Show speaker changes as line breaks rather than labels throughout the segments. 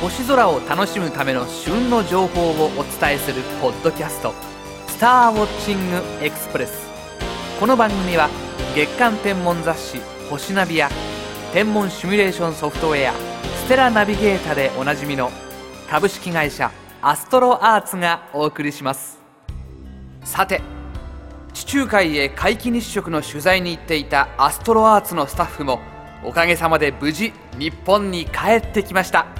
星空を楽しむための旬の情報をお伝えするポッドキャスト「スターウォッチングエクスプレス」この番組は月間天文雑誌「星ナビ」や天文シミュレーションソフトウェア「ステラナビゲータ」でおなじみの株式会社アストロアーツがお送りします。さて地中海へ皆既日食の取材に行っていたアストロアーツのスタッフもおかげさまで無事日本に帰ってきました。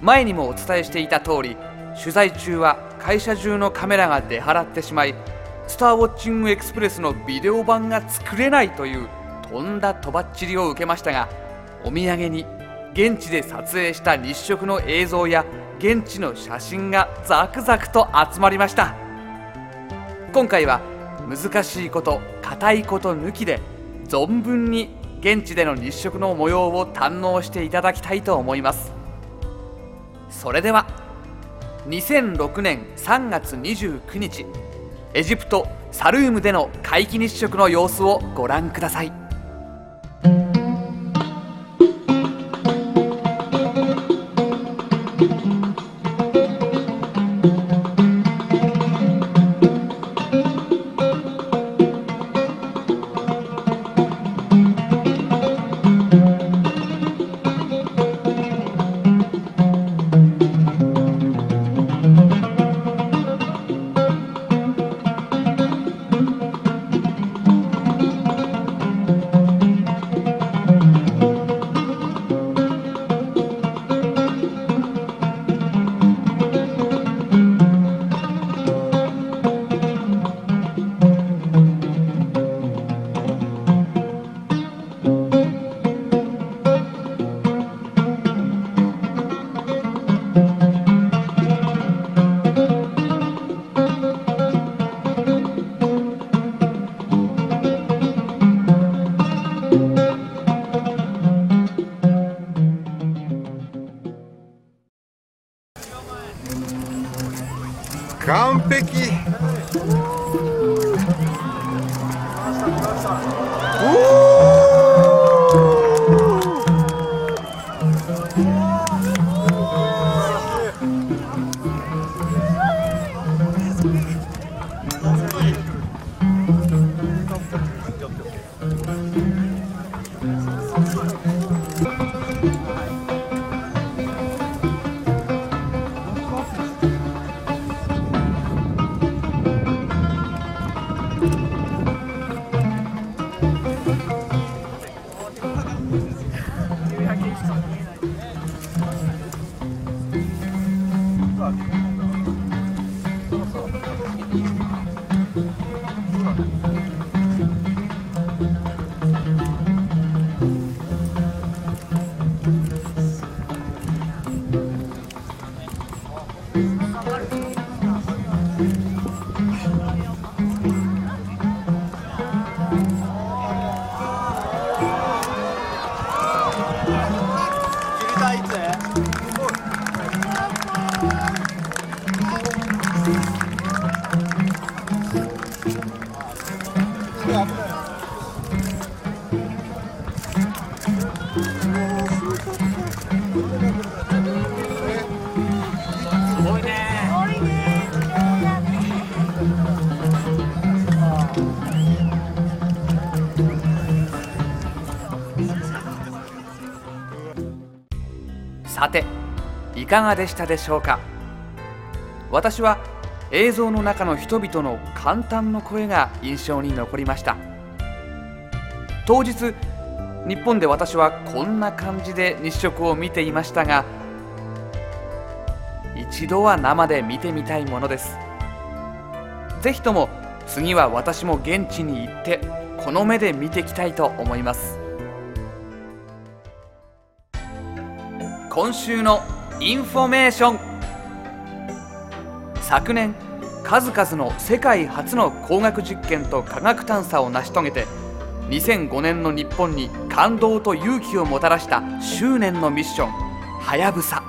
前にもお伝えしていた通り取材中は会社中のカメラが出払ってしまいスターウォッチングエクスプレスのビデオ版が作れないというとんだとばっちりを受けましたがお土産に現地で撮影した日食の映像や現地の写真がザクザクと集まりました。今回は難しいこと硬いこと抜きで存分に現地での日食の模様を堪能していただきたいと思います。それでは2006年3月29日エジプトサルームでの皆既日食の様子をご覧ください。
完璧。
jakieś さていかがでしたでしょうか？私は映像の中の人々の簡単の声が印象に残りました。当日日本で私はこんな感じで日食を見ていましたが一度は生で見てみたいものです。ぜひとも次は私も現地に行ってこの目で見てきたいと思います。今週のインフォメーション。昨年数々の世界初の工学実験と科学探査を成し遂げて2005年の日本に感動と勇気をもたらした執念のミッション「はやぶさ」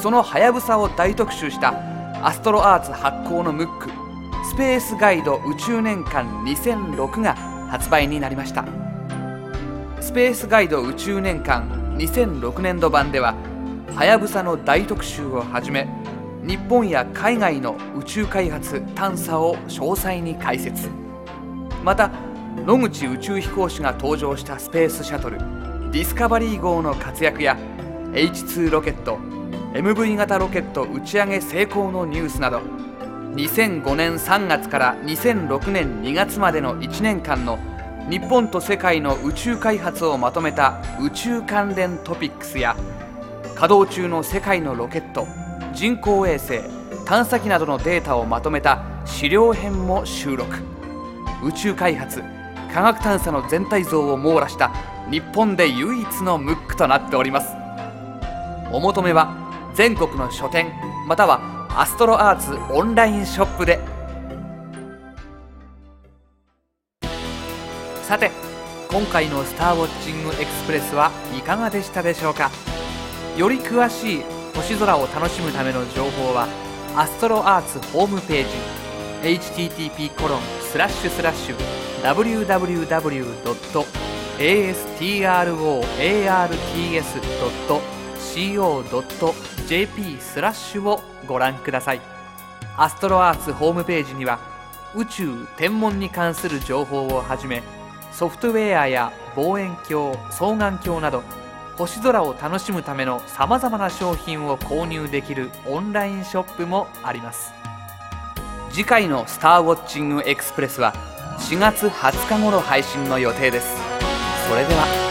そのはやぶさを大特集したアストロアーツ発行のムック「スペースガイド宇宙年鑑2006」が発売になりました。スペースガイド宇宙年間2006年度版でははやぶさの大特集をはじめ日本や海外の宇宙開発探査を詳細に解説。また野口宇宙飛行士が登場したスペースシャトルディスカバリー号の活躍や H2 ロケット MV 型ロケット打ち上げ成功のニュースなど2005年3月から2006年2月までの1年間の日本と世界の宇宙開発をまとめた宇宙関連トピックスや稼働中の世界のロケット人工衛星探査機などのデータをまとめた資料編も収録。宇宙開発科学探査の全体像を網羅した日本で唯一のムックとなっております。お求めは全国の書店またはアストロアーツオンラインショップでさて今回の「スターウォッチングエクスプレス」はいかがでしたでしょうか？より詳しい星空を楽しむための情報はアストロアーツホームページ http コロンスラッシュスラッシュ www.astroarts.co.jp スラッシュをご覧くださいアストロアーツホームページには宇宙天文に関する情報をはじめソフトウェアや望遠鏡双眼鏡など星空を楽しむためのさまざまな商品を購入できるオンラインショップもあります。次回の「スターウォッチングエクスプレス」は4月20日頃配信の予定です。それでは。